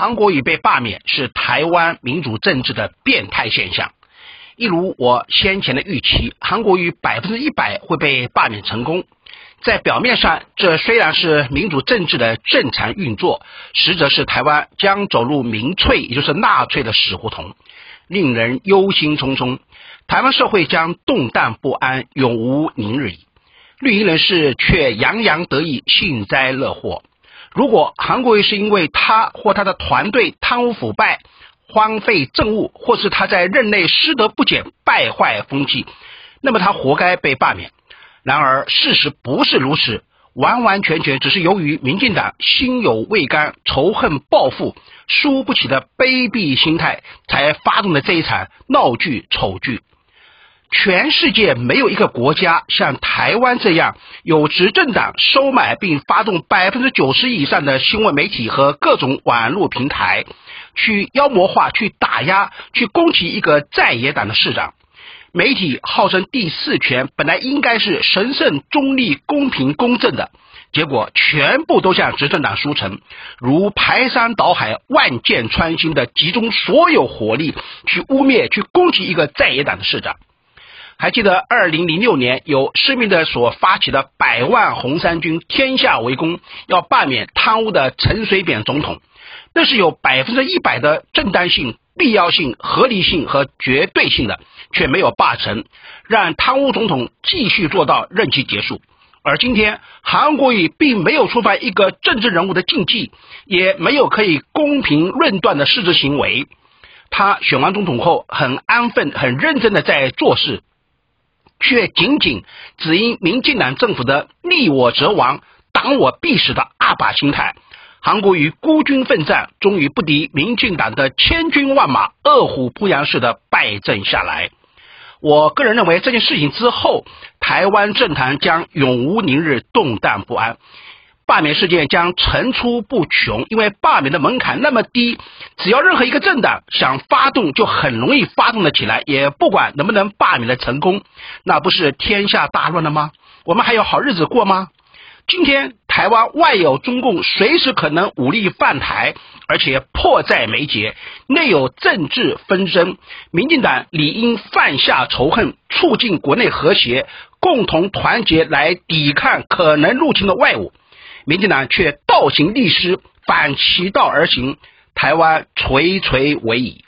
韩国瑜被罢免是台湾民主政治的变态现象。一如我先前的预期，韩国瑜百分之一百会被罢免成功。在表面上，这虽然是民主政治的正常运作，实则是台湾将走入民粹，也就是纳粹的死胡同，令人忧心忡忡。台湾社会将动荡不安，永无宁日矣。绿营人士却洋洋得意，幸灾乐祸。如果韩国瑜是因为他或他的团队贪污腐败、荒废政务，或是他在任内失德不检、败坏风气，那么他活该被罢免。然而事实不是如此，完完全全只是由于民进党心有未甘、仇恨报复、输不起的卑鄙心态，才发动的这一场闹剧丑剧。全世界没有一个国家像台湾这样有执政党收买并发动百分之九十以上的新闻媒体和各种网络平台，去妖魔化、去打压、去攻击一个在野党的市长。媒体号称第四权，本来应该是神圣、中立、公平、公正的，结果全部都向执政党输成，如排山倒海、万箭穿心的集中所有火力去污蔑、去攻击一个在野党的市长。还记得二零零六年由施密德所发起的百万红三军天下为公，要罢免贪污的陈水扁总统，那是有百分之一百的正当性、必要性、合理性和绝对性的，却没有罢成，让贪污总统继续做到任期结束。而今天韩国瑜并没有触犯一个政治人物的禁忌，也没有可以公平论断的失职行为，他选完总统后很安分、很认真的在做事。却仅仅只因民进党政府的逆我则亡、挡我必死的二把心态，韩国瑜孤军奋战，终于不敌民进党的千军万马，饿虎扑羊似的败阵下来。我个人认为，这件事情之后，台湾政坛将永无宁日，动荡不安。罢免事件将层出不穷，因为罢免的门槛那么低，只要任何一个政党想发动，就很容易发动的起来，也不管能不能罢免的成功，那不是天下大乱了吗？我们还有好日子过吗？今天台湾外有中共随时可能武力犯台，而且迫在眉睫，内有政治纷争，民进党理应放下仇恨，促进国内和谐，共同团结来抵抗可能入侵的外侮。民进党却倒行逆施，反其道而行，台湾垂垂危矣。